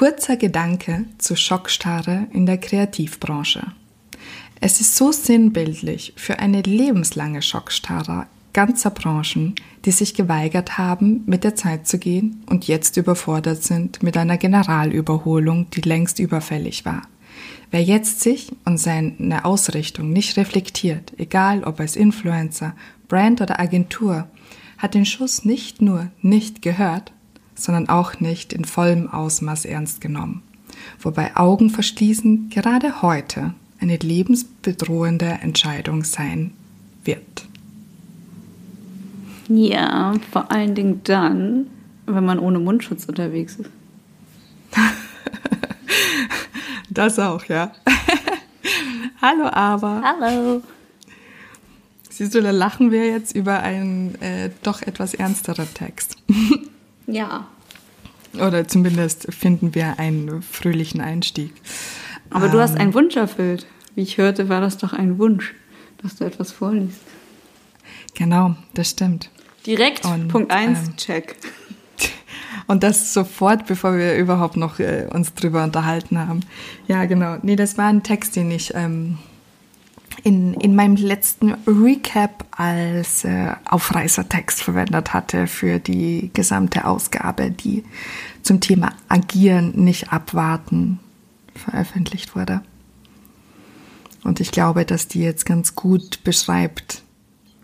Kurzer Gedanke zu Schockstarre in der Kreativbranche. Es ist so sinnbildlich für eine lebenslange Schockstarre ganzer Branchen, die sich geweigert haben, mit der Zeit zu gehen und jetzt überfordert sind mit einer Generalüberholung, die längst überfällig war. Wer jetzt sich und seine Ausrichtung nicht reflektiert, egal ob als Influencer, Brand oder Agentur, hat den Schuss nicht nur nicht gehört, sondern auch nicht in vollem Ausmaß ernst genommen. Wobei Augen verschließen gerade heute eine lebensbedrohende Entscheidung sein wird. Ja, vor allen Dingen dann, wenn man ohne Mundschutz unterwegs ist. das auch, ja. Hallo, aber. Hallo. Siehst du, da lachen wir jetzt über einen äh, doch etwas ernsteren Text. ja. Oder zumindest finden wir einen fröhlichen Einstieg. Aber ähm, du hast ähm. einen Wunsch erfüllt. Wie ich hörte, war das doch ein Wunsch, dass du etwas vorliest. Genau, das stimmt. Direkt und, Punkt 1, ähm, check. Und das sofort, bevor wir überhaupt noch äh, uns drüber unterhalten haben. Ja, genau. Nee, das war ein Text, den ich ähm, in, in meinem letzten Recap als äh, Aufreißertext verwendet hatte für die gesamte Ausgabe, die zum Thema Agieren, nicht abwarten veröffentlicht wurde. Und ich glaube, dass die jetzt ganz gut beschreibt,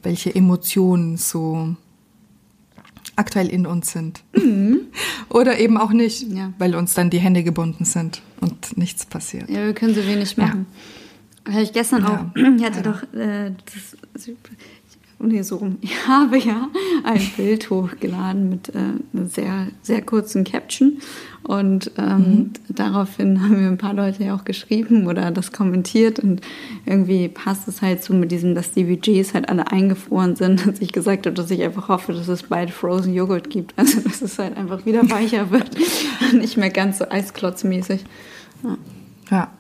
welche Emotionen so aktuell in uns sind. Mhm. Oder eben auch nicht, ja. weil uns dann die Hände gebunden sind und nichts passiert. Ja, wir können so wenig machen. Ja. Habe ich gestern ja. auch, ich hatte doch äh, das, nee, so rum. Ich habe ja ein Bild hochgeladen mit äh, einer sehr, sehr kurzen Caption. Und ähm, mhm. daraufhin haben mir ein paar Leute ja auch geschrieben oder das kommentiert. Und irgendwie passt es halt so mit diesem, dass die Budgets halt alle eingefroren sind, dass ich gesagt habe, dass ich einfach hoffe, dass es bald Frozen Joghurt gibt. Also, dass es halt einfach wieder weicher wird. Nicht mehr ganz so eisklotzmäßig. Ja. ja.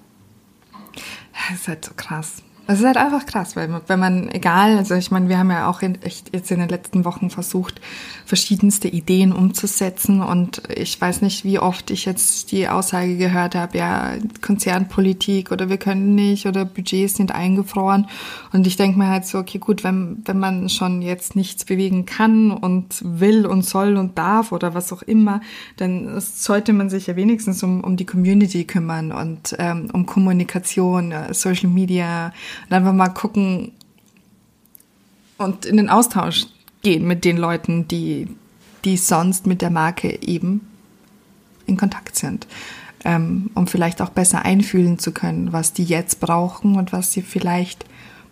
Das ist halt so krass. Es ist halt einfach krass, weil wenn man, egal, also ich meine, wir haben ja auch in, echt jetzt in den letzten Wochen versucht, verschiedenste Ideen umzusetzen und ich weiß nicht, wie oft ich jetzt die Aussage gehört habe, ja, Konzernpolitik oder wir können nicht oder Budgets sind eingefroren. Und ich denke mir halt so, okay, gut, wenn, wenn man schon jetzt nichts bewegen kann und will und soll und darf oder was auch immer, dann sollte man sich ja wenigstens um, um die Community kümmern und ähm, um Kommunikation, äh, Social Media, und einfach mal gucken und in den Austausch gehen mit den Leuten, die, die sonst mit der Marke eben in Kontakt sind. Ähm, um vielleicht auch besser einfühlen zu können, was die jetzt brauchen und was sie vielleicht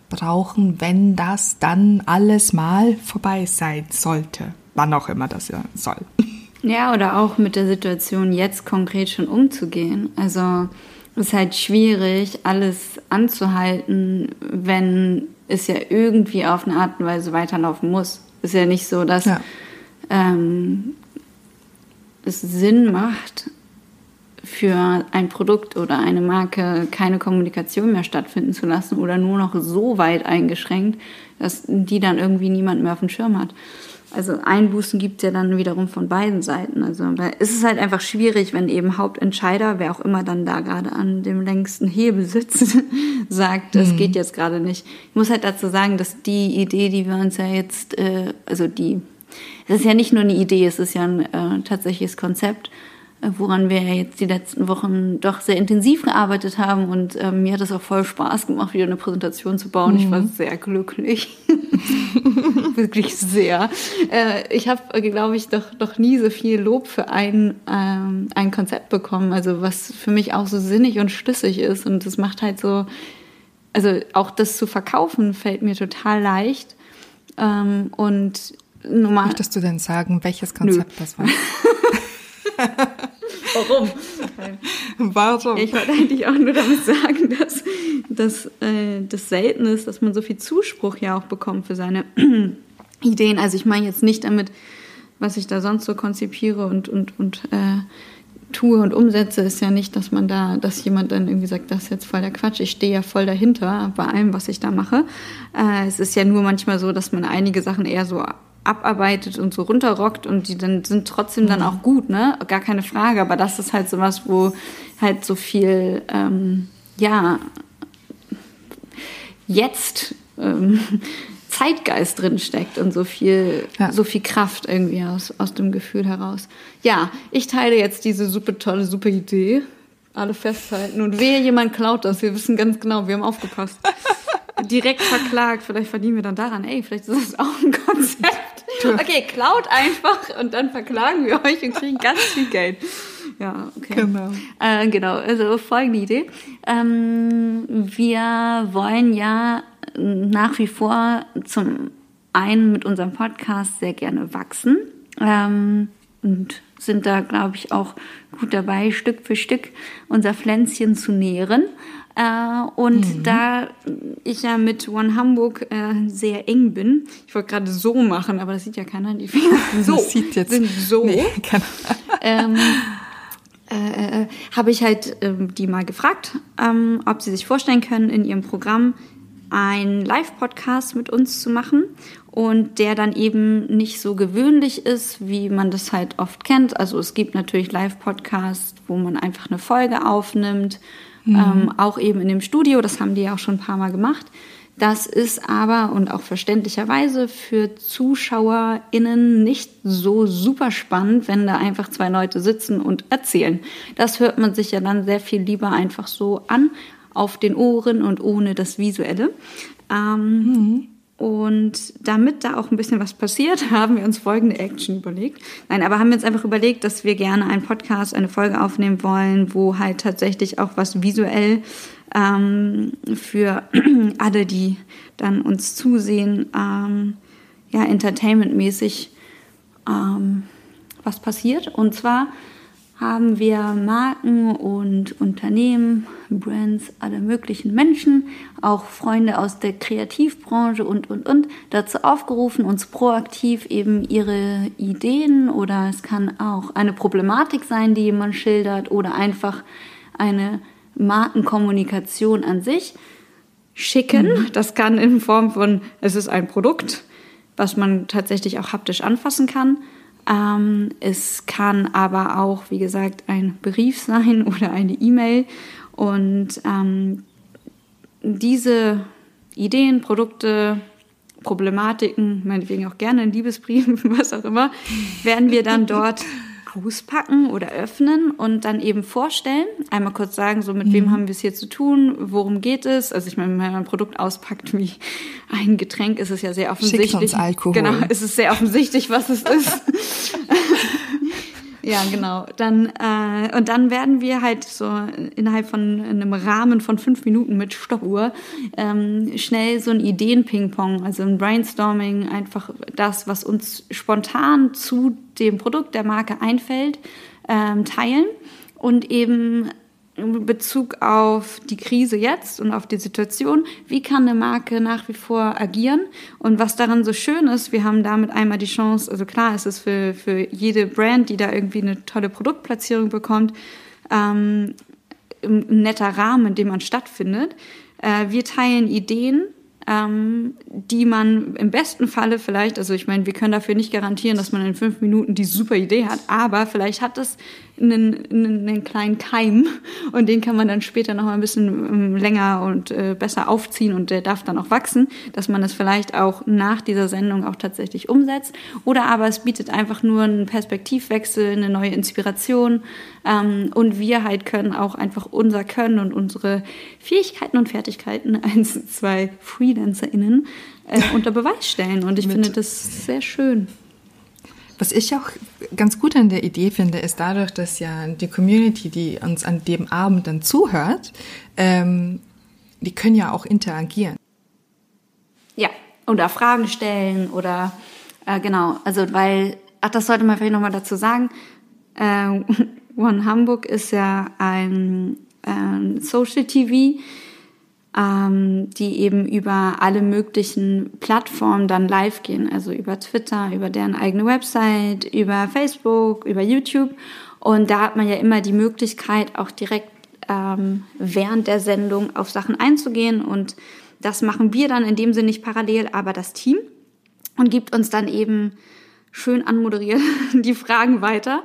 brauchen, wenn das dann alles mal vorbei sein sollte. Wann auch immer das ja soll. Ja, oder auch mit der Situation jetzt konkret schon umzugehen. Also ist halt schwierig, alles anzuhalten, wenn es ja irgendwie auf eine Art und Weise weiterlaufen muss. Ist ja nicht so, dass ja. ähm, es Sinn macht, für ein Produkt oder eine Marke keine Kommunikation mehr stattfinden zu lassen oder nur noch so weit eingeschränkt, dass die dann irgendwie niemand mehr auf dem Schirm hat. Also Einbußen gibt es ja dann wiederum von beiden Seiten. Also es ist halt einfach schwierig, wenn eben Hauptentscheider, wer auch immer dann da gerade an dem längsten Hebel sitzt, sagt, das mhm. geht jetzt gerade nicht. Ich muss halt dazu sagen, dass die Idee, die wir uns ja jetzt, äh, also die, es ist ja nicht nur eine Idee, es ist ja ein äh, tatsächliches Konzept woran wir jetzt die letzten Wochen doch sehr intensiv gearbeitet haben. Und äh, mir hat es auch voll Spaß gemacht, wieder eine Präsentation zu bauen. Mhm. Ich war mhm. sehr glücklich. Wirklich sehr. Äh, ich habe, glaube ich, doch noch nie so viel Lob für ein, ähm, ein Konzept bekommen. Also was für mich auch so sinnig und schlüssig ist. Und das macht halt so, also auch das zu verkaufen fällt mir total leicht. Ähm, und normal. Möchtest du denn sagen, welches Konzept Nö. das war? Warum? Warum? Ich wollte eigentlich auch nur damit sagen, dass, dass äh, das selten ist, dass man so viel Zuspruch ja auch bekommt für seine Ideen. Also ich meine jetzt nicht damit, was ich da sonst so konzipiere und, und, und äh, tue und umsetze, ist ja nicht, dass man da, dass jemand dann irgendwie sagt, das ist jetzt voll der Quatsch. Ich stehe ja voll dahinter bei allem, was ich da mache. Äh, es ist ja nur manchmal so, dass man einige Sachen eher so abarbeitet und so runterrockt und die dann sind trotzdem dann auch gut, ne? Gar keine Frage. Aber das ist halt sowas, wo halt so viel, ähm, ja, jetzt ähm, Zeitgeist drin steckt und so viel, ja. so viel Kraft irgendwie aus, aus dem Gefühl heraus. Ja, ich teile jetzt diese super tolle, super Idee. Alle festhalten und wehe, jemand klaut das. Wir wissen ganz genau, wir haben aufgepasst. Direkt verklagt, vielleicht verdienen wir dann daran. Ey, vielleicht ist das auch ein Konzept. Okay, klaut einfach und dann verklagen wir euch und kriegen ganz viel Geld. Ja, okay. Genau. Äh, genau, also folgende Idee. Ähm, wir wollen ja nach wie vor zum einen mit unserem Podcast sehr gerne wachsen ähm, und sind da, glaube ich, auch gut dabei, Stück für Stück unser Pflänzchen zu nähren. Äh, und mhm. da ich ja mit One Hamburg äh, sehr eng bin, ich wollte gerade so machen, aber das sieht ja keiner, die Finger so, das sieht jetzt, sind so. Nee, ähm, äh, äh, habe ich halt ähm, die mal gefragt, ähm, ob sie sich vorstellen können, in ihrem Programm einen Live-Podcast mit uns zu machen und der dann eben nicht so gewöhnlich ist, wie man das halt oft kennt. Also es gibt natürlich Live-Podcasts, wo man einfach eine Folge aufnimmt mhm. ähm, auch eben in dem Studio, das haben die ja auch schon ein paar Mal gemacht. Das ist aber und auch verständlicherweise für ZuschauerInnen nicht so super spannend, wenn da einfach zwei Leute sitzen und erzählen. Das hört man sich ja dann sehr viel lieber einfach so an, auf den Ohren und ohne das Visuelle. Ähm, mhm. Und damit da auch ein bisschen was passiert, haben wir uns folgende Action überlegt. Nein, aber haben wir uns einfach überlegt, dass wir gerne einen Podcast, eine Folge aufnehmen wollen, wo halt tatsächlich auch was visuell ähm, für alle, die dann uns zusehen, ähm, ja, entertainmentmäßig ähm, was passiert. Und zwar haben wir Marken und Unternehmen, Brands, alle möglichen Menschen, auch Freunde aus der Kreativbranche und, und, und, dazu aufgerufen, uns proaktiv eben ihre Ideen oder es kann auch eine Problematik sein, die jemand schildert oder einfach eine Markenkommunikation an sich schicken. Mhm. Das kann in Form von, es ist ein Produkt, was man tatsächlich auch haptisch anfassen kann ähm, es kann aber auch, wie gesagt, ein Brief sein oder eine E-Mail. Und ähm, diese Ideen, Produkte, Problematiken, meinetwegen auch gerne in Liebesbriefen, was auch immer, werden wir dann dort auspacken oder öffnen und dann eben vorstellen. Einmal kurz sagen, so mit mhm. wem haben wir es hier zu tun, worum geht es. Also ich meine, wenn man ein Produkt auspackt wie ein Getränk, ist es ja sehr offensichtlich. Schickt uns Alkohol. Genau, ist es sehr offensichtlich, was es ist. Ja, genau. Dann äh, und dann werden wir halt so innerhalb von einem Rahmen von fünf Minuten mit Stoppuhr ähm, schnell so ein Ideen-Ping-Pong, also ein Brainstorming, einfach das, was uns spontan zu dem Produkt der Marke einfällt, ähm, teilen und eben in Bezug auf die Krise jetzt und auf die Situation, wie kann eine Marke nach wie vor agieren und was daran so schön ist, wir haben damit einmal die Chance, also klar ist es für, für jede Brand, die da irgendwie eine tolle Produktplatzierung bekommt, ähm, ein netter Rahmen, in dem man stattfindet. Äh, wir teilen Ideen, ähm, die man im besten Falle vielleicht, also ich meine, wir können dafür nicht garantieren, dass man in fünf Minuten die super Idee hat, aber vielleicht hat das einen, einen, einen kleinen Keim und den kann man dann später noch mal ein bisschen ähm, länger und äh, besser aufziehen und der darf dann auch wachsen, dass man es vielleicht auch nach dieser Sendung auch tatsächlich umsetzt. Oder aber es bietet einfach nur einen Perspektivwechsel, eine neue Inspiration ähm, und wir halt können auch einfach unser Können und unsere Fähigkeiten und Fertigkeiten eins, zwei FreelancerInnen äh, unter Beweis stellen. Und ich finde das sehr schön. Was ich auch ganz gut an der Idee finde, ist dadurch, dass ja die Community, die uns an dem Abend dann zuhört, ähm, die können ja auch interagieren. Ja, oder Fragen stellen oder äh, genau, also weil, ach, das sollte man vielleicht nochmal dazu sagen, äh, One Hamburg ist ja ein äh, Social TV, ähm, die eben über alle möglichen Plattformen dann live gehen, also über Twitter, über deren eigene Website, über Facebook, über YouTube. Und da hat man ja immer die Möglichkeit, auch direkt ähm, während der Sendung auf Sachen einzugehen. Und das machen wir dann in dem Sinne nicht parallel, aber das Team. und gibt uns dann eben schön anmoderiert die Fragen weiter.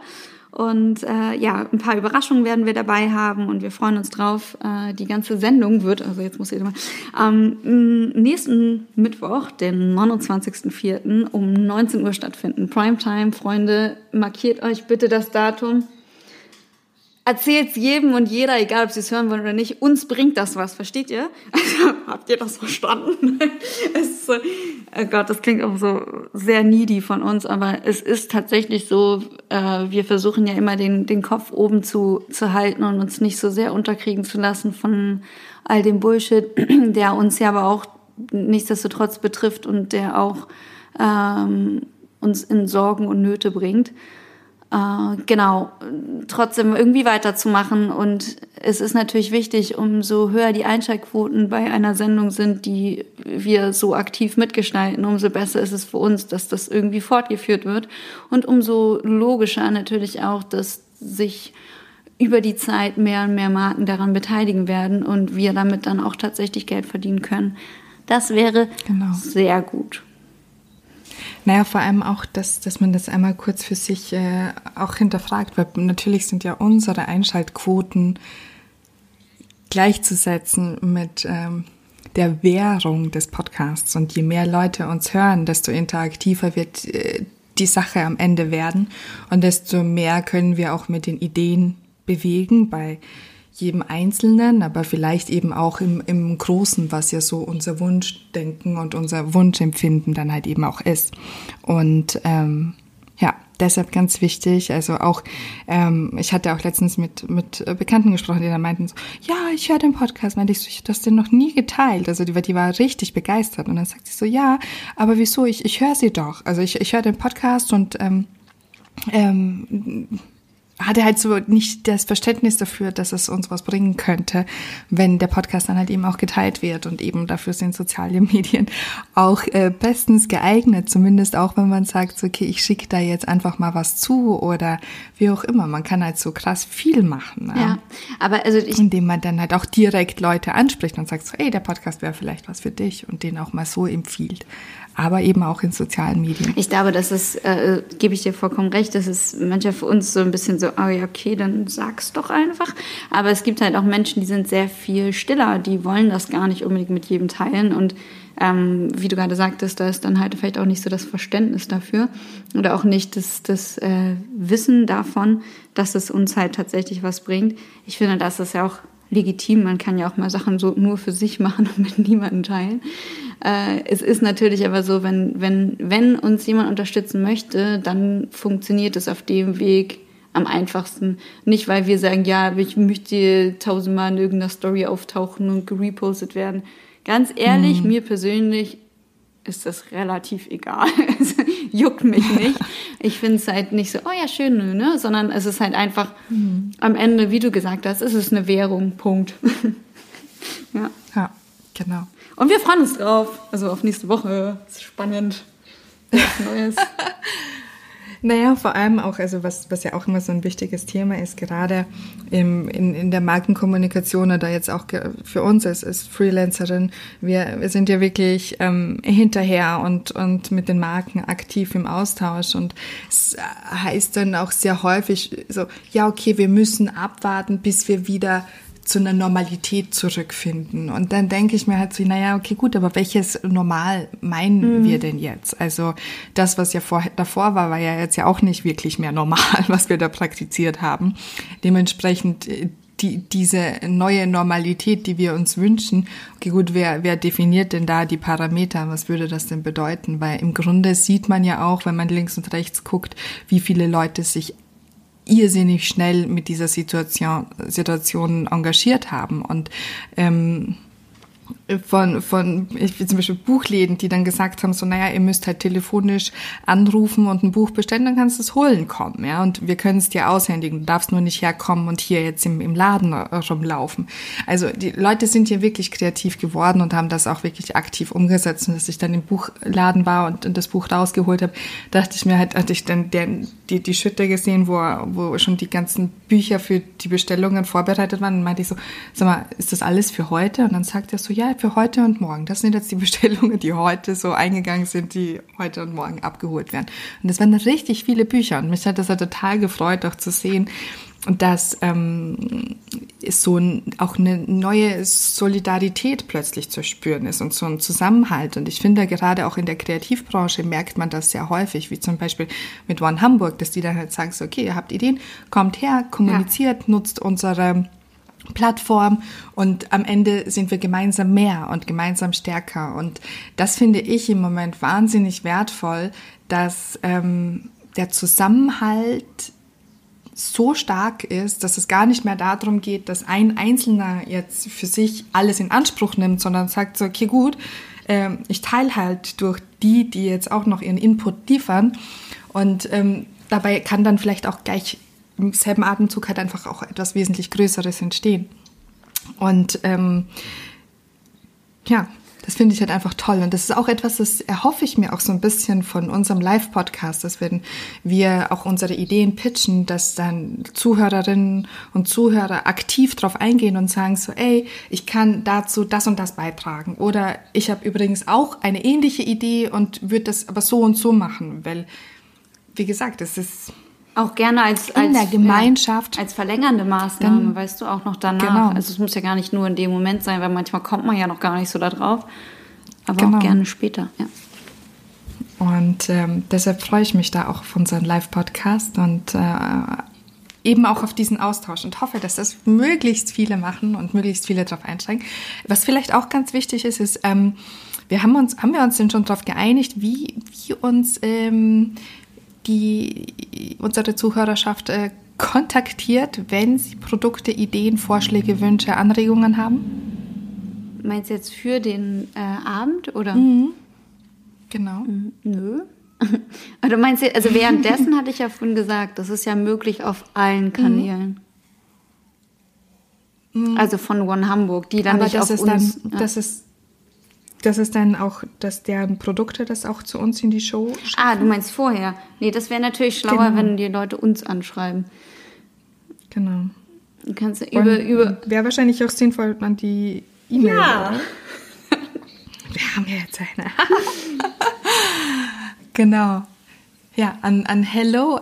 Und äh, ja, ein paar Überraschungen werden wir dabei haben und wir freuen uns drauf. Äh, die ganze Sendung wird, also jetzt muss ich mal, am nächsten Mittwoch, den 29.04. um 19 Uhr stattfinden. Primetime, Freunde, markiert euch bitte das Datum erzählt's jedem und jeder, egal ob sie es hören wollen oder nicht, uns bringt das was, versteht ihr? Also, habt ihr das verstanden? es ist oh Gott, das klingt auch so sehr needy von uns, aber es ist tatsächlich so, äh, wir versuchen ja immer den, den Kopf oben zu, zu halten und uns nicht so sehr unterkriegen zu lassen von all dem Bullshit, der uns ja aber auch nichtsdestotrotz betrifft und der auch ähm, uns in Sorgen und Nöte bringt äh, genau, trotzdem irgendwie weiterzumachen. Und es ist natürlich wichtig, umso höher die Einschaltquoten bei einer Sendung sind, die wir so aktiv mitgestalten, umso besser ist es für uns, dass das irgendwie fortgeführt wird. Und umso logischer natürlich auch, dass sich über die Zeit mehr und mehr Marken daran beteiligen werden und wir damit dann auch tatsächlich Geld verdienen können. Das wäre genau. sehr gut. Naja, vor allem auch, dass, dass man das einmal kurz für sich äh, auch hinterfragt, weil natürlich sind ja unsere Einschaltquoten gleichzusetzen mit ähm, der Währung des Podcasts. Und je mehr Leute uns hören, desto interaktiver wird äh, die Sache am Ende werden und desto mehr können wir auch mit den Ideen bewegen. Bei jedem Einzelnen, aber vielleicht eben auch im, im Großen, was ja so unser Wunschdenken und unser Wunschempfinden dann halt eben auch ist. Und ähm, ja, deshalb ganz wichtig. Also auch, ähm, ich hatte auch letztens mit, mit Bekannten gesprochen, die dann meinten, so, ja, ich höre den Podcast. Meinte ich so, ich das denn noch nie geteilt. Also die, die war richtig begeistert. Und dann sagt sie so, ja, aber wieso? Ich, ich höre sie doch. Also ich, ich höre den Podcast und ähm, ähm, hatte halt so nicht das Verständnis dafür, dass es uns was bringen könnte, wenn der Podcast dann halt eben auch geteilt wird und eben dafür sind soziale Medien auch äh, bestens geeignet, zumindest auch wenn man sagt, so, okay, ich schicke da jetzt einfach mal was zu oder wie auch immer. Man kann halt so krass viel machen. Ja, ja aber also ich indem man dann halt auch direkt Leute anspricht und sagt so, ey, der Podcast wäre vielleicht was für dich und den auch mal so empfiehlt aber eben auch in sozialen Medien. Ich glaube, das ist, äh, gebe ich dir vollkommen recht, das ist manchmal für uns so ein bisschen so, oh ja, okay, dann sag's doch einfach. Aber es gibt halt auch Menschen, die sind sehr viel stiller, die wollen das gar nicht unbedingt mit jedem teilen und ähm, wie du gerade sagtest, da ist dann halt vielleicht auch nicht so das Verständnis dafür oder auch nicht das, das äh, Wissen davon, dass es uns halt tatsächlich was bringt. Ich finde, das ist ja auch legitim. Man kann ja auch mal Sachen so nur für sich machen und mit niemandem teilen. Äh, es ist natürlich aber so, wenn, wenn, wenn uns jemand unterstützen möchte, dann funktioniert es auf dem Weg am einfachsten. Nicht, weil wir sagen, ja, ich möchte tausendmal in irgendeiner Story auftauchen und gerepostet werden. Ganz ehrlich, mhm. mir persönlich ist das relativ egal. es juckt mich nicht. Ich finde es halt nicht so, oh ja, schön, ne? Sondern es ist halt einfach mhm. am Ende, wie du gesagt hast, ist es eine Währung. Punkt. ja. Ja, genau. Und wir freuen uns drauf. Also auf nächste Woche. Ist spannend. Neues. Naja, vor allem auch, also was, was ja auch immer so ein wichtiges Thema ist, gerade im, in, in der Markenkommunikation oder jetzt auch für uns als, als Freelancerin, wir, wir sind ja wirklich ähm, hinterher und, und mit den Marken aktiv im Austausch und es heißt dann auch sehr häufig so, ja, okay, wir müssen abwarten, bis wir wieder zu einer Normalität zurückfinden. Und dann denke ich mir halt so, naja, okay, gut, aber welches Normal meinen mhm. wir denn jetzt? Also das, was ja vor, davor war, war ja jetzt ja auch nicht wirklich mehr normal, was wir da praktiziert haben. Dementsprechend äh, die, diese neue Normalität, die wir uns wünschen, okay, gut, wer, wer definiert denn da die Parameter? Was würde das denn bedeuten? Weil im Grunde sieht man ja auch, wenn man links und rechts guckt, wie viele Leute sich irrsinnig schnell mit dieser Situation, Situation engagiert haben. Und ähm, von, von ich, zum Beispiel Buchläden, die dann gesagt haben, so, naja, ihr müsst halt telefonisch anrufen und ein Buch bestellen, dann kannst du es holen kommen, ja, und wir können es dir aushändigen, du darfst nur nicht herkommen und hier jetzt im, im Laden rumlaufen. Also die Leute sind hier wirklich kreativ geworden und haben das auch wirklich aktiv umgesetzt und dass ich dann im Buchladen war und, und das Buch rausgeholt habe, dachte ich mir halt, hatte ich dann der, die, die Schütte gesehen, wo, wo schon die ganzen Bücher für die Bestellungen vorbereitet waren und meinte ich so, sag mal, ist das alles für heute? Und dann sagt er so, ja, für heute und morgen. Das sind jetzt die Bestellungen, die heute so eingegangen sind, die heute und morgen abgeholt werden. Und das waren richtig viele Bücher. Und mich hat das ja total gefreut, auch zu sehen, dass ähm, so ein, auch eine neue Solidarität plötzlich zu spüren ist und so ein Zusammenhalt. Und ich finde, gerade auch in der Kreativbranche merkt man das sehr häufig, wie zum Beispiel mit One Hamburg, dass die dann halt sagen, so, okay, ihr habt Ideen, kommt her, kommuniziert, ja. nutzt unsere Plattform und am Ende sind wir gemeinsam mehr und gemeinsam stärker. Und das finde ich im Moment wahnsinnig wertvoll, dass ähm, der Zusammenhalt so stark ist, dass es gar nicht mehr darum geht, dass ein Einzelner jetzt für sich alles in Anspruch nimmt, sondern sagt so, okay, gut, äh, ich teile halt durch die, die jetzt auch noch ihren Input liefern. Und ähm, dabei kann dann vielleicht auch gleich im selben Atemzug halt einfach auch etwas wesentlich Größeres entstehen. Und ähm, ja, das finde ich halt einfach toll. Und das ist auch etwas, das erhoffe ich mir auch so ein bisschen von unserem Live-Podcast, dass wenn wir auch unsere Ideen pitchen, dass dann Zuhörerinnen und Zuhörer aktiv drauf eingehen und sagen so, ey, ich kann dazu das und das beitragen. Oder ich habe übrigens auch eine ähnliche Idee und würde das aber so und so machen, weil, wie gesagt, es ist auch gerne als, als in der Gemeinschaft als verlängernde Maßnahme, dann, weißt du, auch noch danach. Genau. Also es muss ja gar nicht nur in dem Moment sein, weil manchmal kommt man ja noch gar nicht so da drauf. Aber genau. auch gerne später, ja. Und ähm, deshalb freue ich mich da auch auf unseren Live-Podcast und äh, eben auch auf diesen Austausch und hoffe, dass das möglichst viele machen und möglichst viele darauf einsteigen. Was vielleicht auch ganz wichtig ist, ist, ähm, wir haben uns, haben wir uns denn schon darauf geeinigt, wie, wie uns ähm, die unsere Zuhörerschaft äh, kontaktiert, wenn sie Produkte, Ideen, Vorschläge, Wünsche, Anregungen haben? Meinst du jetzt für den äh, Abend oder? Mhm. Genau. Mhm. Nö. Also meinst du, also währenddessen hatte ich ja vorhin gesagt, das ist ja möglich auf allen mhm. Kanälen. Mhm. Also von One Hamburg, die dann Aber nicht auf ist uns. Dann, ja. Das ist das ist dann auch, dass deren Produkte das auch zu uns in die Show schaffen? Ah, du meinst vorher. Nee, das wäre natürlich schlauer, genau. wenn die Leute uns anschreiben. Genau. Du kannst über, über. Wäre wahrscheinlich auch sinnvoll, man die E-Mail. Ja. Wir haben ja jetzt eine. genau. Ja, an, an hello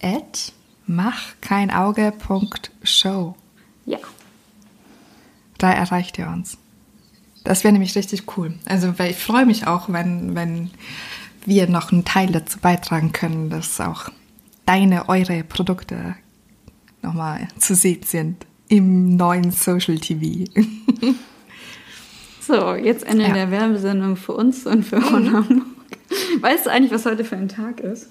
at machkeinauge.show. Ja. Da erreicht ihr uns. Das wäre nämlich richtig cool. Also, weil ich freue mich auch, wenn, wenn wir noch einen Teil dazu beitragen können, dass auch deine, eure Produkte nochmal zu sehen sind im neuen Social TV. so, jetzt Ende ja. der Werbesendung für uns und für mhm. Hamburg. Weißt du eigentlich, was heute für ein Tag ist?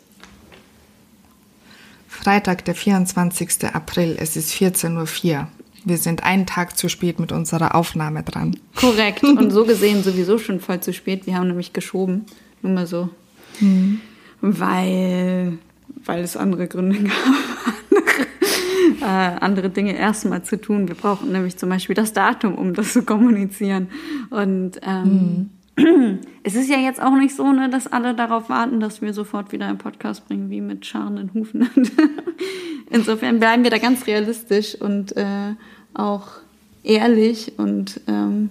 Freitag, der 24. April, es ist 14.04 Uhr. Wir sind einen Tag zu spät mit unserer Aufnahme dran. Korrekt. Und so gesehen sowieso schon voll zu spät. Wir haben nämlich geschoben. Nur mal so. Mhm. Weil, weil es andere Gründe gab, andere, äh, andere Dinge erstmal zu tun. Wir brauchen nämlich zum Beispiel das Datum, um das zu kommunizieren. Und ähm, mhm. es ist ja jetzt auch nicht so, ne, dass alle darauf warten, dass wir sofort wieder einen Podcast bringen, wie mit scharenden Hufen. Insofern bleiben wir da ganz realistisch und äh, auch ehrlich und ähm,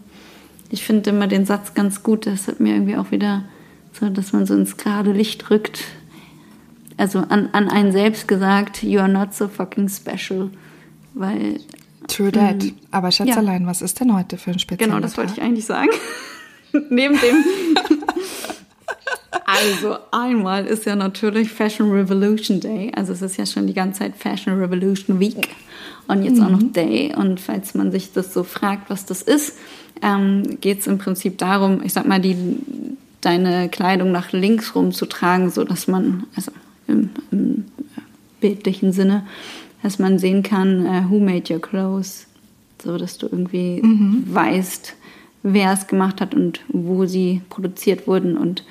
ich finde immer den Satz ganz gut. Das hat mir irgendwie auch wieder so, dass man so ins gerade Licht rückt. Also an, an einen selbst gesagt, you are not so fucking special. Weil. True that. Ähm, Aber Schätzelein, ja. was ist denn heute für ein spezieller Genau, das wollte ich eigentlich sagen. Neben dem. also, einmal ist ja natürlich Fashion Revolution Day. Also, es ist ja schon die ganze Zeit Fashion Revolution Week und jetzt mhm. auch noch mhm. Day. Und falls man sich das so fragt, was das ist, ähm, geht es im Prinzip darum, ich sag mal, die, deine Kleidung nach links rum zu tragen, so dass man, also im, im bildlichen Sinne, dass man sehen kann, uh, who made your clothes, so dass du irgendwie mhm. weißt, wer es gemacht hat und wo sie produziert wurden und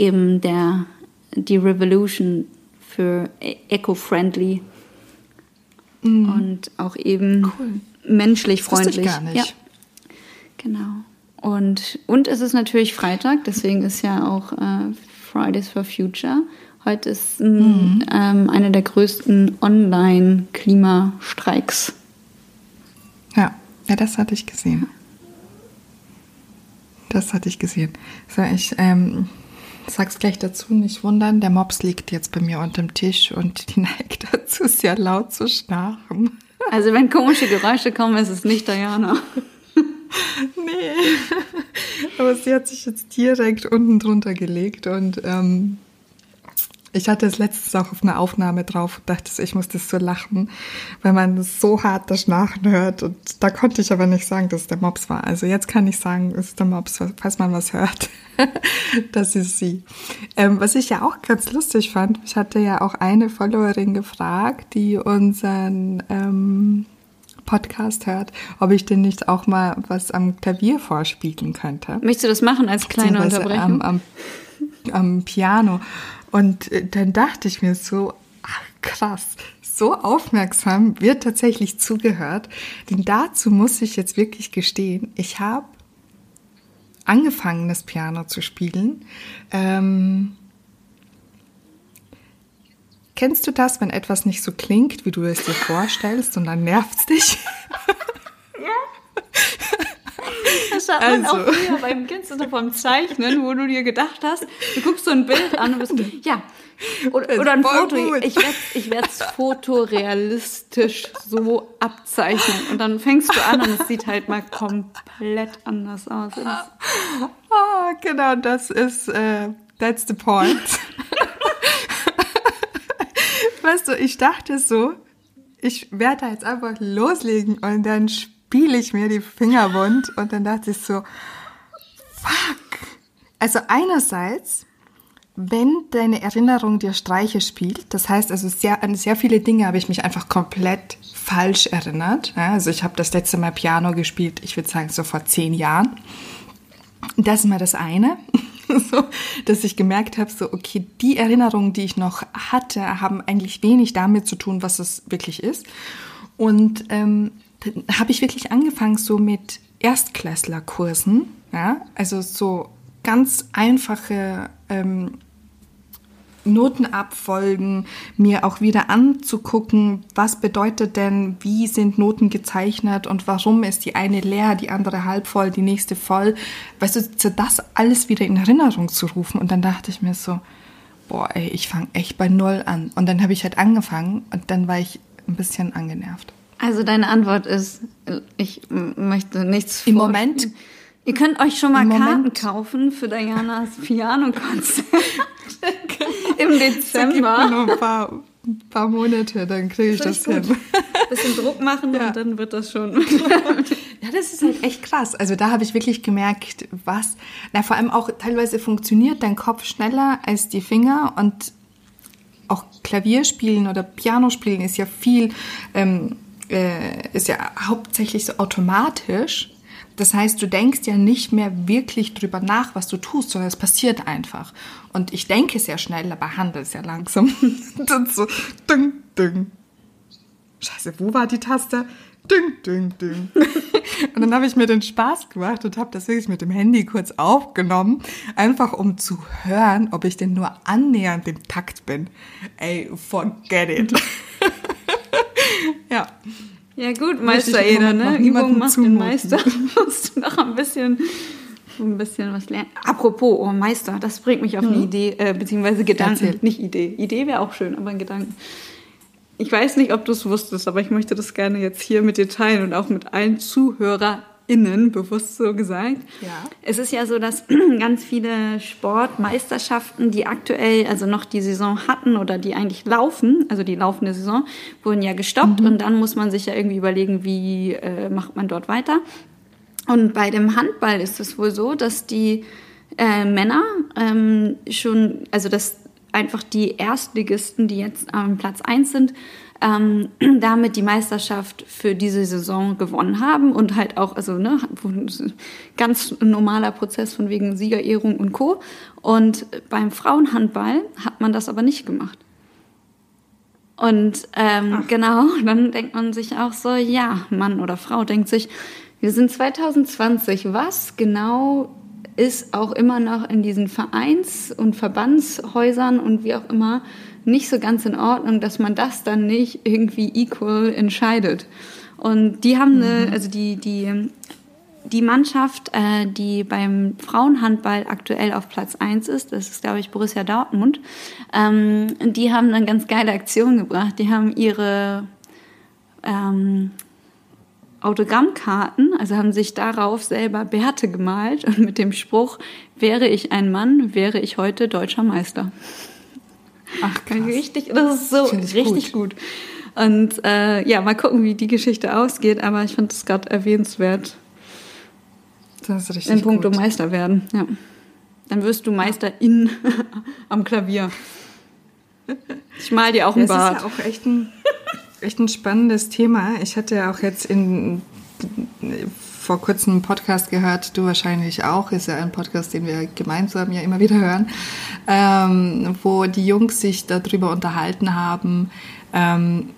eben der die Revolution für e-, eco-friendly mhm. und auch eben cool. menschlich freundlich. Ich gar nicht. Ja. Genau. Und, und es ist natürlich Freitag, deswegen ist ja auch äh, Fridays for Future. Heute ist mhm. ähm, einer der größten Online-Klimastreiks. Ja. ja, das hatte ich gesehen. das hatte ich gesehen. So, ich ähm, sag's gleich dazu, nicht wundern. Der Mops liegt jetzt bei mir unter dem Tisch und die neigt dazu, sehr laut zu schnarchen. Also wenn komische Geräusche kommen, ist es nicht Diana. nee. Aber sie hat sich jetzt direkt unten drunter gelegt und ähm, ich hatte es letztens auch auf einer Aufnahme drauf und dachte, ich muss das so lachen, weil man so hart das Schnarchen hört. Und da konnte ich aber nicht sagen, dass es der Mops war. Also jetzt kann ich sagen, es ist der Mops, falls man was hört. das ist sie. Ähm, was ich ja auch ganz lustig fand, ich hatte ja auch eine Followerin gefragt, die unseren ähm, Podcast hört, ob ich denn nicht auch mal was am Klavier vorspielen könnte. Möchtest du das machen als kleine Unterbrechung? Am, am, am Piano. Und äh, dann dachte ich mir so, ach krass, so aufmerksam wird tatsächlich zugehört. Denn dazu muss ich jetzt wirklich gestehen, ich habe angefangen, das Piano zu spielen. Ähm, kennst du das, wenn etwas nicht so klingt, wie du es dir vorstellst und dann nervt es dich? Ja. Das hat man also. auch früher beim, kennst du beim Zeichnen, wo du dir gedacht hast, du guckst so ein Bild an und bist, ja, oder, oder ein Foto. Gut. Ich werde ich es fotorealistisch so abzeichnen. Und dann fängst du an und es sieht halt mal komplett anders aus. Oh, genau, das ist, äh, that's the point. weißt du, ich dachte so, ich werde jetzt einfach loslegen und dann spiele ich mir die Finger wund und dann dachte ich so, fuck. Also einerseits, wenn deine Erinnerung dir Streiche spielt, das heißt also sehr, an sehr viele Dinge habe ich mich einfach komplett falsch erinnert. Also ich habe das letzte Mal Piano gespielt, ich würde sagen so vor zehn Jahren. Das ist mal das eine. so, dass ich gemerkt habe, so, okay, die Erinnerungen, die ich noch hatte, haben eigentlich wenig damit zu tun, was es wirklich ist. Und ähm, habe ich wirklich angefangen so mit Erstklässlerkursen, ja, also so ganz einfache ähm, Notenabfolgen mir auch wieder anzugucken, was bedeutet denn, wie sind Noten gezeichnet und warum ist die eine leer, die andere halb voll, die nächste voll. Weißt du, das alles wieder in Erinnerung zu rufen. Und dann dachte ich mir so, boah, ey, ich fange echt bei Null an. Und dann habe ich halt angefangen und dann war ich ein bisschen angenervt. Also deine Antwort ist, ich möchte nichts Im Moment. Ihr könnt euch schon mal Karten Moment. kaufen für Dianas Piano-Konzert im Dezember. Noch ein paar, ein paar Monate, dann kriege ich das, hin. Bisschen Druck machen ja. und dann wird das schon. ja, das ist halt echt krass. Also da habe ich wirklich gemerkt, was, na vor allem auch teilweise funktioniert dein Kopf schneller als die Finger und auch Klavierspielen oder Pianospielen ist ja viel ähm, äh, ist ja hauptsächlich so automatisch. Das heißt, du denkst ja nicht mehr wirklich drüber nach, was du tust, sondern es passiert einfach. Und ich denke sehr schnell, aber handle sehr langsam. Dann so, ding, ding. Scheiße, wo war die Taste? Ding, ding, ding. und dann habe ich mir den Spaß gemacht und habe das wirklich mit dem Handy kurz aufgenommen, einfach um zu hören, ob ich denn nur annähernd im Takt bin. Ey, forget it. ja. Ja gut, Meister jeder, ne? Übung macht zumuten. den Meister. Musst du noch ein bisschen, ein bisschen was lernen. Apropos, oh Meister, das bringt mich auf eine Idee, äh, beziehungsweise Gedanken. Erzähl. Nicht Idee. Idee wäre auch schön, aber ein Gedanken. Ich weiß nicht, ob du es wusstest, aber ich möchte das gerne jetzt hier mit dir teilen und auch mit allen Zuhörern innen, bewusst so gesagt. Ja. Es ist ja so, dass ganz viele Sportmeisterschaften, die aktuell also noch die Saison hatten oder die eigentlich laufen, also die laufende Saison, wurden ja gestoppt mhm. und dann muss man sich ja irgendwie überlegen, wie äh, macht man dort weiter. Und bei dem Handball ist es wohl so, dass die äh, Männer ähm, schon, also dass einfach die Erstligisten, die jetzt am Platz 1 sind, ähm, damit die Meisterschaft für diese Saison gewonnen haben und halt auch, also ne, ganz normaler Prozess von wegen Siegerehrung und Co. Und beim Frauenhandball hat man das aber nicht gemacht. Und ähm, genau, dann denkt man sich auch so, ja, Mann oder Frau denkt sich, wir sind 2020, was genau ist auch immer noch in diesen Vereins- und Verbandshäusern und wie auch immer nicht so ganz in Ordnung, dass man das dann nicht irgendwie equal entscheidet. Und die haben eine, mhm. also die, die die Mannschaft, äh, die beim Frauenhandball aktuell auf Platz 1 ist, das ist, glaube ich, Borussia Dortmund, ähm, die haben eine ganz geile Aktion gebracht. Die haben ihre ähm, Autogrammkarten, also haben sich darauf selber Bärte gemalt und mit dem Spruch, wäre ich ein Mann, wäre ich heute deutscher Meister. Ach, krass. Richtig, das ist so richtig gut. gut. Und äh, ja, mal gucken, wie die Geschichte ausgeht, aber ich fand es gerade erwähnenswert. Das ist richtig In puncto Meister werden, ja. Dann wirst du Meisterin am Klavier. Ich mal dir auch ein Bart. Das ist ja auch echt ein, echt ein spannendes Thema. Ich hatte ja auch jetzt in vor kurzem einen Podcast gehört, du wahrscheinlich auch, ist ja ein Podcast, den wir gemeinsam ja immer wieder hören, ähm, wo die Jungs sich darüber unterhalten haben, ähm,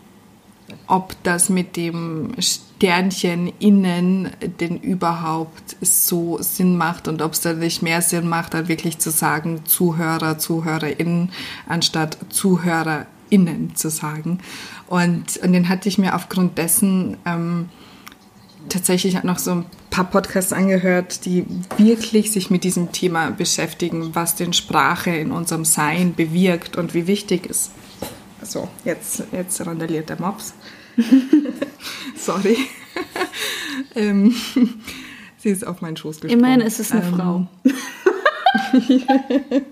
ob das mit dem Sternchen innen denn überhaupt so Sinn macht und ob es da nicht mehr Sinn macht, dann wirklich zu sagen Zuhörer, ZuhörerInnen, anstatt ZuhörerInnen zu sagen. Und, und den hatte ich mir aufgrund dessen ähm, tatsächlich noch so ein paar Podcasts angehört, die wirklich sich mit diesem Thema beschäftigen, was denn Sprache in unserem Sein bewirkt und wie wichtig es. So, jetzt, jetzt randaliert der Mops. Sorry. ähm, sie ist auf meinen Schoß gesprungen. Immerhin ist es eine ähm, Frau.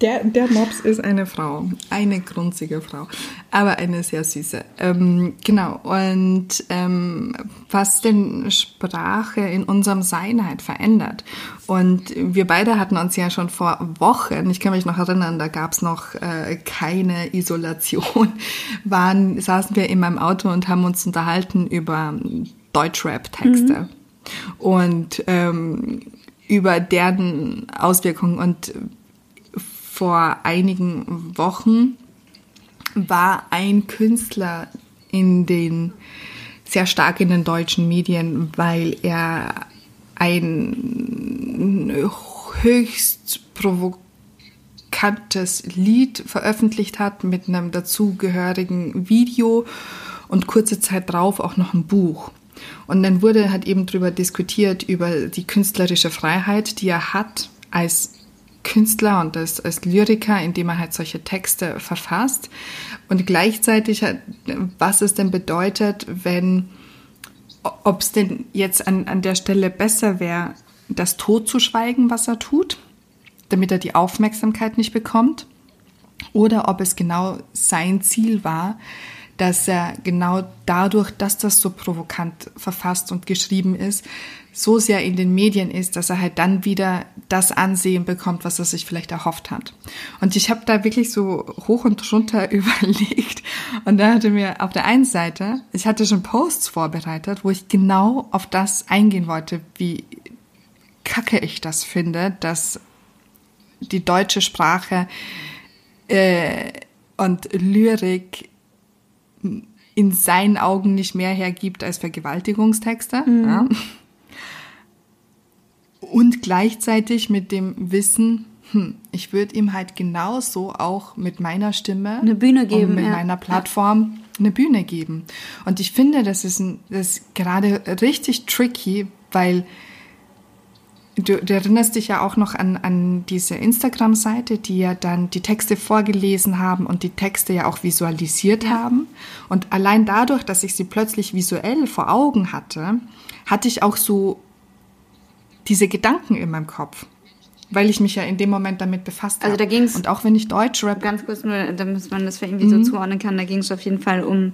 Der, der Mops ist eine Frau, eine grunzige Frau, aber eine sehr süße. Ähm, genau, und ähm, was denn Sprache in unserem Sein halt verändert. Und wir beide hatten uns ja schon vor Wochen, ich kann mich noch erinnern, da gab es noch äh, keine Isolation, waren, saßen wir in meinem Auto und haben uns unterhalten über Deutschrap-Texte. Mhm. Und ähm, über deren Auswirkungen und vor einigen Wochen war ein Künstler in den sehr stark in den deutschen Medien, weil er ein höchst provokantes Lied veröffentlicht hat mit einem dazugehörigen Video und kurze Zeit drauf auch noch ein Buch. Und dann wurde halt eben darüber diskutiert, über die künstlerische Freiheit, die er hat als Künstler und als, als Lyriker, indem er halt solche Texte verfasst. Und gleichzeitig, was es denn bedeutet, wenn, ob es denn jetzt an, an der Stelle besser wäre, das totzuschweigen, was er tut, damit er die Aufmerksamkeit nicht bekommt, oder ob es genau sein Ziel war, dass er genau dadurch, dass das so provokant verfasst und geschrieben ist, so sehr in den Medien ist, dass er halt dann wieder das Ansehen bekommt, was er sich vielleicht erhofft hat. Und ich habe da wirklich so hoch und runter überlegt. Und da hatte mir auf der einen Seite, ich hatte schon Posts vorbereitet, wo ich genau auf das eingehen wollte, wie kacke ich das finde, dass die deutsche Sprache äh, und Lyrik in seinen Augen nicht mehr hergibt als Vergewaltigungstexte. Mhm. Ja. Und gleichzeitig mit dem Wissen, hm, ich würde ihm halt genauso auch mit meiner Stimme eine Bühne geben, und mit ja. meiner Plattform ja. eine Bühne geben. Und ich finde, das ist, ein, das ist gerade richtig tricky, weil Du, du, erinnerst dich ja auch noch an, an diese Instagram-Seite, die ja dann die Texte vorgelesen haben und die Texte ja auch visualisiert ja. haben. Und allein dadurch, dass ich sie plötzlich visuell vor Augen hatte, hatte ich auch so diese Gedanken in meinem Kopf weil ich mich ja in dem Moment damit befasst habe. Also da ging's und auch wenn ich Deutsch rap ganz kurz nur, damit man das irgendwie mhm. so zuordnen kann, da ging es auf jeden Fall um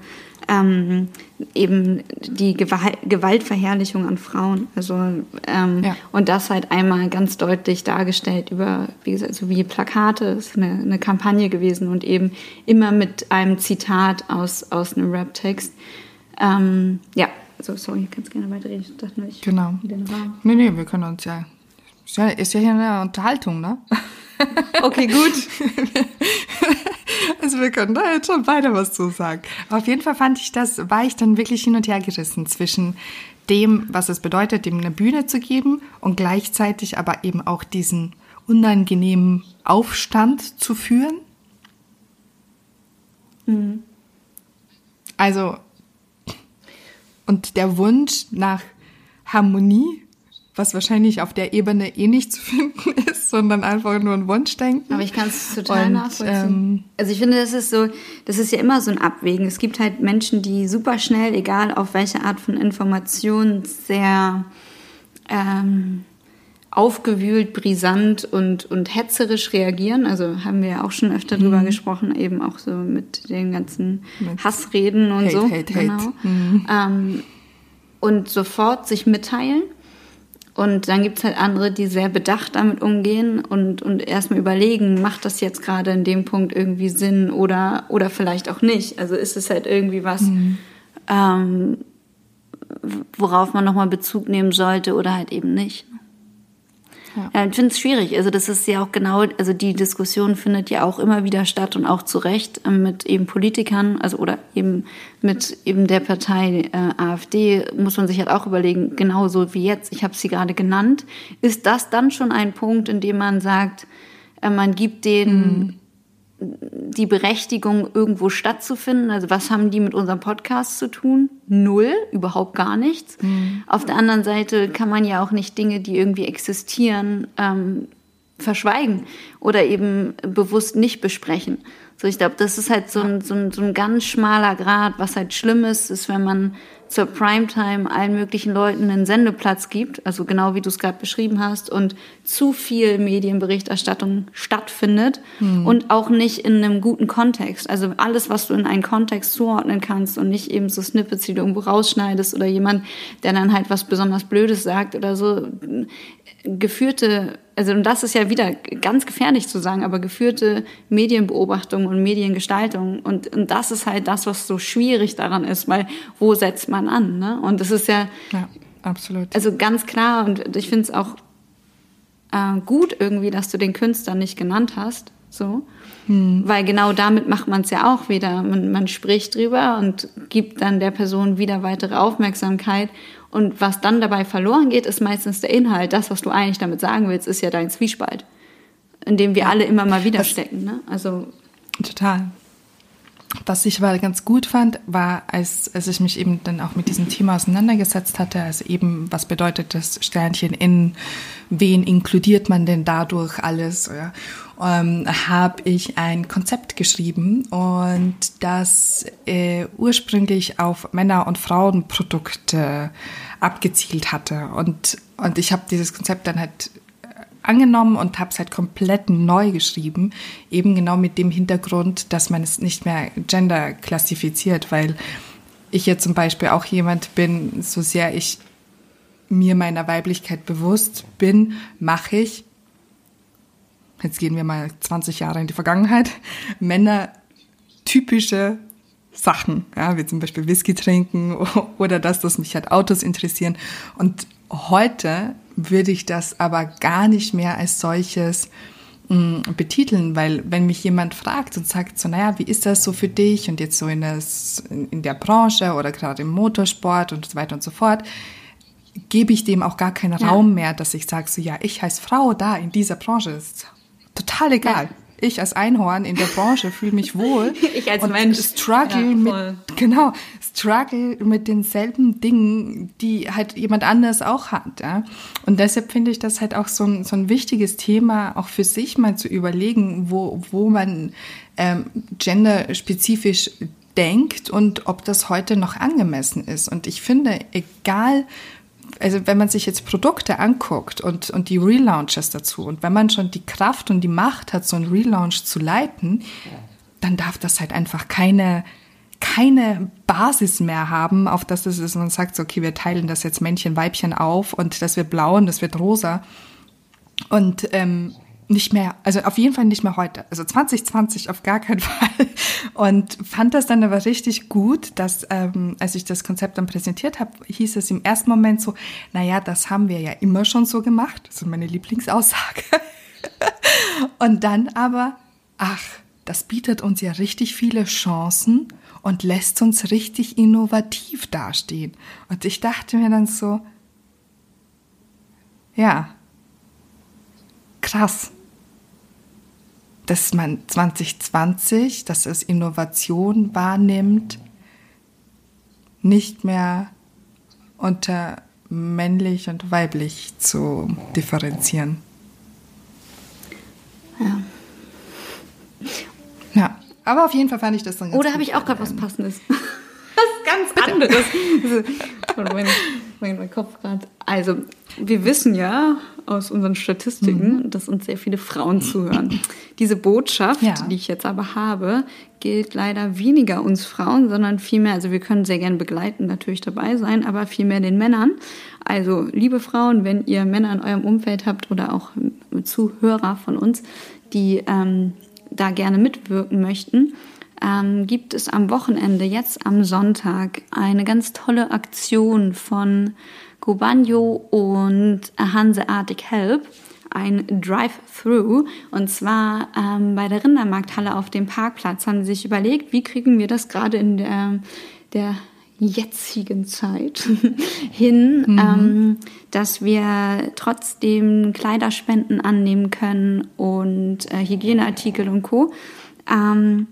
ähm, eben die Gewalt, Gewaltverherrlichung an Frauen. Also ähm, ja. und das halt einmal ganz deutlich dargestellt über, wie gesagt, so wie Plakate, das ist eine, eine Kampagne gewesen und eben immer mit einem Zitat aus aus einem Rap-Text. Ähm, ja, also sorry, ich kann es gerne weiterreden. Ich dachte nur, ich genau. den Rahmen. Nee, nee, wir können uns ja ist ja, ist ja hier eine Unterhaltung, ne? Okay, gut. also wir können da jetzt schon beide was zu sagen. Auf jeden Fall fand ich das, war ich dann wirklich hin und her gerissen zwischen dem, was es bedeutet, dem eine Bühne zu geben und gleichzeitig aber eben auch diesen unangenehmen Aufstand zu führen. Mhm. Also, und der Wunsch nach Harmonie was wahrscheinlich auf der Ebene eh nicht zu finden ist, sondern einfach nur ein Wunschdenken. Aber ich kann es total Und, nachvollziehen. Ähm, also ich finde, das ist so, das ist ja immer so ein Abwägen. Es gibt halt Menschen, die super schnell, egal auf welche Art von Information, sehr ähm, aufgewühlt, brisant und, und hetzerisch reagieren. Also haben wir ja auch schon öfter mhm. drüber gesprochen, eben auch so mit den ganzen mit Hassreden und hate, so. Hate, genau. Hate. Mhm. Ähm, und sofort sich mitteilen. Und dann gibt's halt andere, die sehr bedacht damit umgehen und, und erstmal überlegen, macht das jetzt gerade in dem Punkt irgendwie Sinn oder, oder vielleicht auch nicht. Also ist es halt irgendwie was, mhm. ähm, worauf man nochmal Bezug nehmen sollte oder halt eben nicht. Ja. ich finde es schwierig. Also das ist ja auch genau, also die Diskussion findet ja auch immer wieder statt und auch zu Recht ähm, mit eben Politikern, also oder eben mit eben der Partei äh, AfD muss man sich halt auch überlegen, genauso wie jetzt, ich habe sie gerade genannt, ist das dann schon ein Punkt, in dem man sagt, äh, man gibt den mhm die Berechtigung, irgendwo stattzufinden. Also was haben die mit unserem Podcast zu tun? Null, überhaupt gar nichts. Mhm. Auf der anderen Seite kann man ja auch nicht Dinge, die irgendwie existieren, ähm, verschweigen oder eben bewusst nicht besprechen. So, ich glaube, das ist halt so ein, so, ein, so ein ganz schmaler Grad. Was halt schlimm ist, ist, wenn man zur Primetime allen möglichen Leuten einen Sendeplatz gibt, also genau wie du es gerade beschrieben hast, und zu viel Medienberichterstattung stattfindet hm. und auch nicht in einem guten Kontext. Also alles, was du in einen Kontext zuordnen kannst und nicht eben so Snippets, die du irgendwo rausschneidest oder jemand, der dann halt was besonders Blödes sagt oder so. Geführte also und das ist ja wieder ganz gefährlich zu sagen, aber geführte Medienbeobachtung und Mediengestaltung und, und das ist halt das, was so schwierig daran ist, weil wo setzt man an? Ne? Und das ist ja, ja absolut. Also ganz klar und ich finde es auch äh, gut irgendwie, dass du den Künstler nicht genannt hast, so, hm. weil genau damit macht man es ja auch wieder. Man, man spricht drüber und gibt dann der Person wieder weitere Aufmerksamkeit und was dann dabei verloren geht, ist meistens der Inhalt. Das, was du eigentlich damit sagen willst, ist ja dein Zwiespalt, in dem wir alle immer mal wieder das, stecken. Ne? Also total. Was ich aber ganz gut fand, war, als, als ich mich eben dann auch mit diesem Thema auseinandergesetzt hatte, also eben, was bedeutet das Sternchen in, wen inkludiert man denn dadurch alles, ja? Ähm, habe ich ein Konzept geschrieben und das äh, ursprünglich auf Männer- und Frauenprodukte abgezielt hatte. Und, und ich habe dieses Konzept dann halt angenommen und habe es halt komplett neu geschrieben, eben genau mit dem Hintergrund, dass man es nicht mehr gender klassifiziert, weil ich jetzt zum Beispiel auch jemand bin, so sehr ich mir meiner Weiblichkeit bewusst bin, mache ich, jetzt gehen wir mal 20 Jahre in die Vergangenheit, Männer typische Sachen, ja, wie zum Beispiel Whisky trinken oder das, dass mich halt Autos interessieren. Und heute würde ich das aber gar nicht mehr als solches mh, mm, betiteln, weil wenn mich jemand fragt und sagt so, naja, wie ist das so für dich und jetzt so in, das, in der Branche oder gerade im Motorsport und so weiter und so fort, gebe ich dem auch gar keinen ja. Raum mehr, dass ich sage so, ja, ich als Frau da in dieser Branche ist total egal. Ja ich als Einhorn in der Branche fühle mich wohl. ich als und Mensch. Struggle ja, mit, genau, struggle mit denselben Dingen, die halt jemand anders auch hat. Ja? Und deshalb finde ich das halt auch so ein, so ein wichtiges Thema, auch für sich mal zu überlegen, wo, wo man ähm, genderspezifisch denkt und ob das heute noch angemessen ist. Und ich finde, egal also wenn man sich jetzt Produkte anguckt und, und die Relaunches dazu und wenn man schon die Kraft und die Macht hat, so einen Relaunch zu leiten, dann darf das halt einfach keine, keine Basis mehr haben, auf das es ist, man sagt so, okay, wir teilen das jetzt Männchen, Weibchen auf und das wird blau und das wird rosa. Und ähm, nicht mehr, also auf jeden Fall nicht mehr heute. Also 2020 auf gar keinen Fall. Und fand das dann aber richtig gut, dass ähm, als ich das Konzept dann präsentiert habe, hieß es im ersten Moment so, naja, das haben wir ja immer schon so gemacht. Das ist meine Lieblingsaussage. und dann aber, ach, das bietet uns ja richtig viele Chancen und lässt uns richtig innovativ dastehen. Und ich dachte mir dann so, ja, krass, dass man 2020 das als Innovation wahrnimmt, nicht mehr unter männlich und weiblich zu differenzieren. Ja. Ja, aber auf jeden Fall fand ich das dann ganz Oder habe ich auch gerade was Passendes? was ganz anderes. mein, mein, Kopf gerade. Also, wir wissen ja aus unseren Statistiken, mhm. dass uns sehr viele Frauen zuhören. Diese Botschaft, ja. die ich jetzt aber habe, gilt leider weniger uns Frauen, sondern vielmehr, also wir können sehr gern begleiten, natürlich dabei sein, aber vielmehr den Männern. Also, liebe Frauen, wenn ihr Männer in eurem Umfeld habt oder auch Zuhörer von uns, die ähm, da gerne mitwirken möchten, ähm, gibt es am Wochenende, jetzt am Sonntag, eine ganz tolle Aktion von Gobanjo und Hanseatic Help ein Drive-Through. Und zwar ähm, bei der Rindermarkthalle auf dem Parkplatz haben sie sich überlegt, wie kriegen wir das gerade in der, der jetzigen Zeit hin, mhm. ähm, dass wir trotzdem Kleiderspenden annehmen können und äh, Hygieneartikel und Co. Ähm,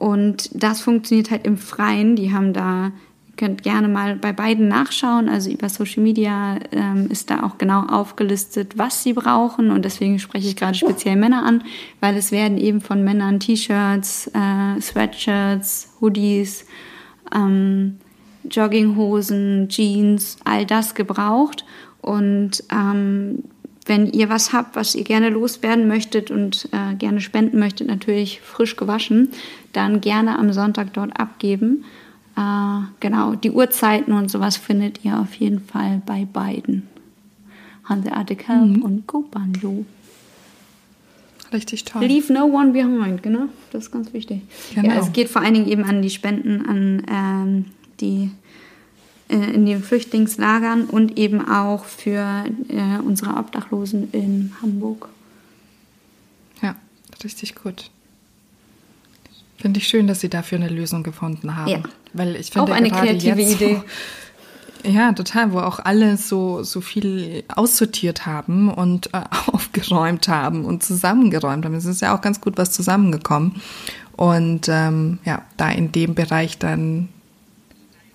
und das funktioniert halt im Freien. Die haben da, ihr könnt gerne mal bei beiden nachschauen. Also über Social Media ähm, ist da auch genau aufgelistet, was sie brauchen. Und deswegen spreche ich gerade speziell Männer an, weil es werden eben von Männern T-Shirts, äh, Sweatshirts, Hoodies, ähm, Jogginghosen, Jeans, all das gebraucht. Und ähm, wenn ihr was habt, was ihr gerne loswerden möchtet und äh, gerne spenden möchtet, natürlich frisch gewaschen, dann gerne am Sonntag dort abgeben. Äh, genau, die Uhrzeiten und sowas findet ihr auf jeden Fall bei beiden. Hanseatic Help mhm. und Kobanjo. Richtig toll. Leave no one behind, genau. Das ist ganz wichtig. Genau. Ja, es geht vor allen Dingen eben an die Spenden, an ähm, die in den Flüchtlingslagern und eben auch für äh, unsere Obdachlosen in Hamburg. Ja, richtig gut. Finde ich schön, dass Sie dafür eine Lösung gefunden haben. Ja. Weil ich finde auch eine kreative Idee. So, ja, total, wo auch alle so, so viel aussortiert haben und äh, aufgeräumt haben und zusammengeräumt haben. Es ist ja auch ganz gut was zusammengekommen. Und ähm, ja, da in dem Bereich dann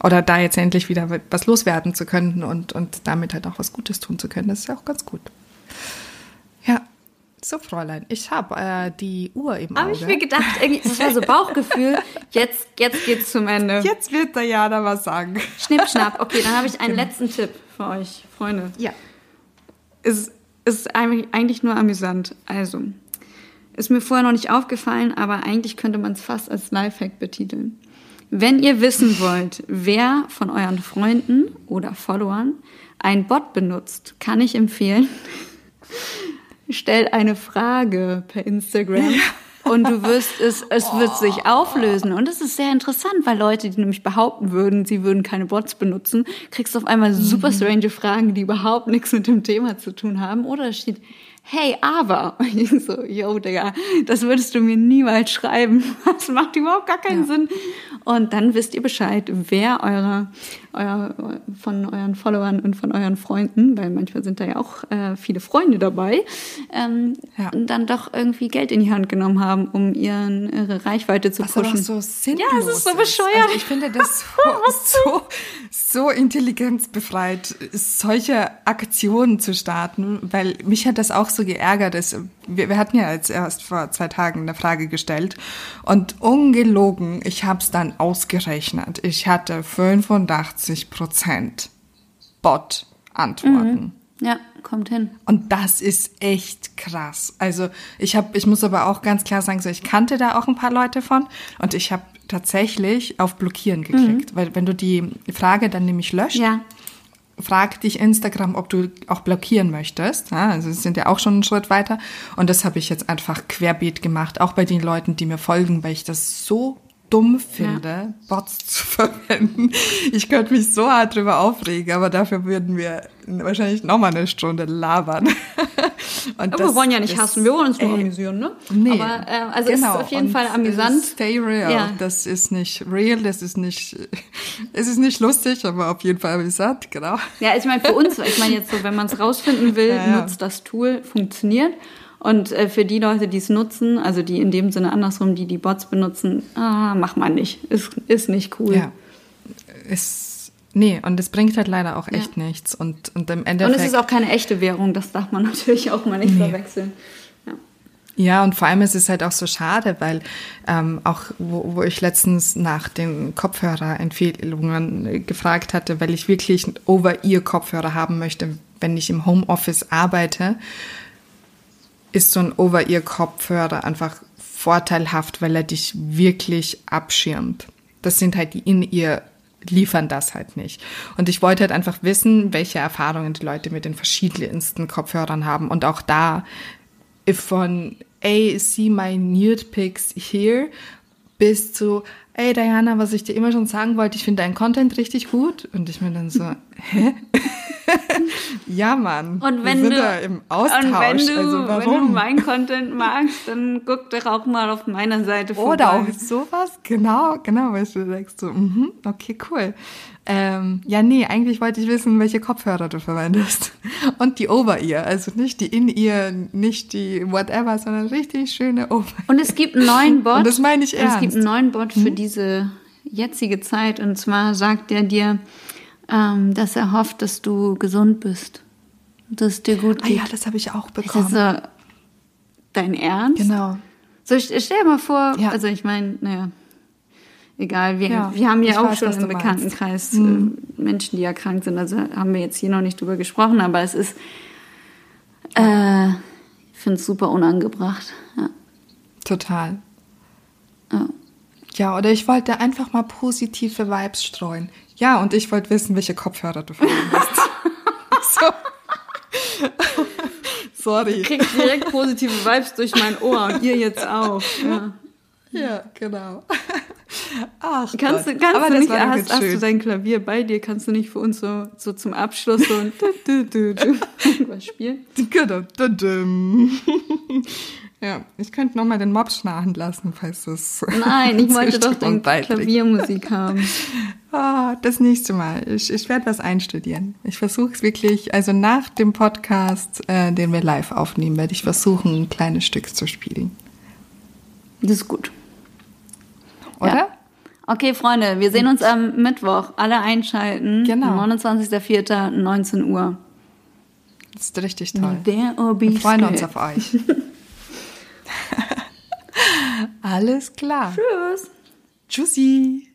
oder da jetzt endlich wieder was loswerden zu können und, und damit halt auch was Gutes tun zu können, das ist ja auch ganz gut. Ja, so Fräulein, ich habe äh, die Uhr im Auge. Habe ich mir gedacht, das war so Bauchgefühl, jetzt, jetzt geht's zum Ende. Jetzt wird der Jana was sagen. Schnipp, schnapp. Okay, dann habe ich einen genau. letzten Tipp für euch, Freunde. Ja. Es ist eigentlich nur amüsant. Also, ist mir vorher noch nicht aufgefallen, aber eigentlich könnte man es fast als Lifehack betiteln. Wenn ihr wissen wollt, wer von euren Freunden oder Followern ein Bot benutzt, kann ich empfehlen, stellt eine Frage per Instagram. Und du wirst es, es oh. wird sich auflösen. Und das ist sehr interessant, weil Leute, die nämlich behaupten würden, sie würden keine Bots benutzen, kriegst du auf einmal super mhm. strange Fragen, die überhaupt nichts mit dem Thema zu tun haben. Oder es steht, hey, aber. Und ich so, yo, Digga, das würdest du mir niemals schreiben. Das macht überhaupt gar keinen ja. Sinn. Und dann wisst ihr Bescheid, wer eure, euer, von euren Followern und von euren Freunden, weil manchmal sind da ja auch äh, viele Freunde dabei, ähm, ja. dann doch irgendwie Geld in die Hand genommen haben, um ihren, ihre Reichweite zu Was pushen. So sinnlos ja, es ist so bescheuert. Also ich finde das so, so, so intelligenzbefreit, solche Aktionen zu starten, weil mich hat das auch so geärgert ist. Wir, wir hatten ja jetzt erst vor zwei Tagen eine Frage gestellt und ungelogen, ich habe es dann ausgerechnet. Ich hatte 85 Prozent Bot-Antworten. Mhm. Ja, kommt hin. Und das ist echt krass. Also ich habe, ich muss aber auch ganz klar sagen, so ich kannte da auch ein paar Leute von und ich habe tatsächlich auf Blockieren geklickt, mhm. weil wenn du die Frage dann nämlich löscht, ja fragt dich Instagram, ob du auch blockieren möchtest. Ja, also sie sind ja auch schon einen Schritt weiter. Und das habe ich jetzt einfach querbeet gemacht, auch bei den Leuten, die mir folgen, weil ich das so dumm finde, ja. Bots zu verwenden. Ich könnte mich so hart drüber aufregen, aber dafür würden wir wahrscheinlich noch mal eine Stunde labern. Und wir wollen ja nicht hassen, wir wollen uns nur äh, amüsieren, ne? Nee, aber äh, also genau. ist auf jeden Und Fall amüsant. Stay real. Ja. Das ist nicht real, das ist nicht, es ist nicht lustig, aber auf jeden Fall amüsant, genau. Ja, ich meine für uns, ich meine jetzt so, wenn man es rausfinden will, ja. nutzt das Tool, funktioniert. Und äh, für die Leute, die es nutzen, also die in dem Sinne andersrum, die die Bots benutzen, ah, mach mal nicht. Ist, ist nicht cool. Ja, ist Nee, und es bringt halt leider auch echt ja. nichts. Und, und im Endeffekt. Und es ist auch keine echte Währung, das darf man natürlich auch mal nicht nee. verwechseln. Ja. ja, und vor allem ist es halt auch so schade, weil ähm, auch, wo, wo ich letztens nach den Kopfhörerempfehlungen gefragt hatte, weil ich wirklich Over-Ear-Kopfhörer haben möchte, wenn ich im Homeoffice arbeite, ist so ein Over-Ear-Kopfhörer einfach vorteilhaft, weil er dich wirklich abschirmt. Das sind halt die in ihr liefern das halt nicht. Und ich wollte halt einfach wissen, welche Erfahrungen die Leute mit den verschiedensten Kopfhörern haben. Und auch da von, ey, see my nude pics here, bis zu, ey Diana, was ich dir immer schon sagen wollte, ich finde deinen Content richtig gut. Und ich mir dann so, hä? ja, Mann. Und wenn wir sind du, da im Austausch. Und wenn du, also warum? wenn du mein Content magst, dann guck doch auch mal auf meiner Seite vorbei. Oder auch sowas. Genau, genau, weil du sagst so, mhm, okay, cool. Ähm, ja, nee, eigentlich wollte ich wissen, welche Kopfhörer du verwendest. Und die Over-Ear, also nicht die In-Ear, nicht die whatever, sondern richtig schöne Over-Ear. Und es gibt einen neuen Bot. Und das meine ich ernst. Es gibt einen neuen Bot für hm? diese jetzige Zeit. Und zwar sagt er dir, ähm, dass er hofft, dass du gesund bist. Dass es dir gut geht. Ah ja, das habe ich auch bekommen. Ist das so dein Ernst? Genau. So, stell dir mal vor, ja. also ich meine, naja, egal, wir, ja, wir haben ja auch weiß, schon im Bekanntenkreis mhm. Menschen, die ja krank sind, also haben wir jetzt hier noch nicht drüber gesprochen, aber es ist, äh, ich finde es super unangebracht. Ja. Total. Ja. Ja, oder ich wollte einfach mal positive Vibes streuen. Ja, und ich wollte wissen, welche Kopfhörer du verwendest. so. Sorry. Ich krieg direkt positive Vibes durch mein Ohr und ihr jetzt auch. Ja, ja genau. Ach, kannst du, kannst du nicht, hast, hast, du dein Klavier bei dir, kannst du nicht für uns so, so zum Abschluss so ein was spielen? Ja, ich könnte noch mal den Mob schnarchen lassen, falls das. Nein, ich wollte doch den Klaviermusik haben. Ah, das nächste Mal. Ich, ich werde was einstudieren. Ich versuche es wirklich, also nach dem Podcast, äh, den wir live aufnehmen, werde ich versuchen, ein kleines Stück zu spielen. Das ist gut. Oder? Ja. Okay, Freunde, wir sehen uns am Mittwoch. Alle einschalten. Genau. 29.04. 19 Uhr. Das ist richtig toll. There or be wir freuen uns auf euch. Alles klar. Tschüss. Tschüssi.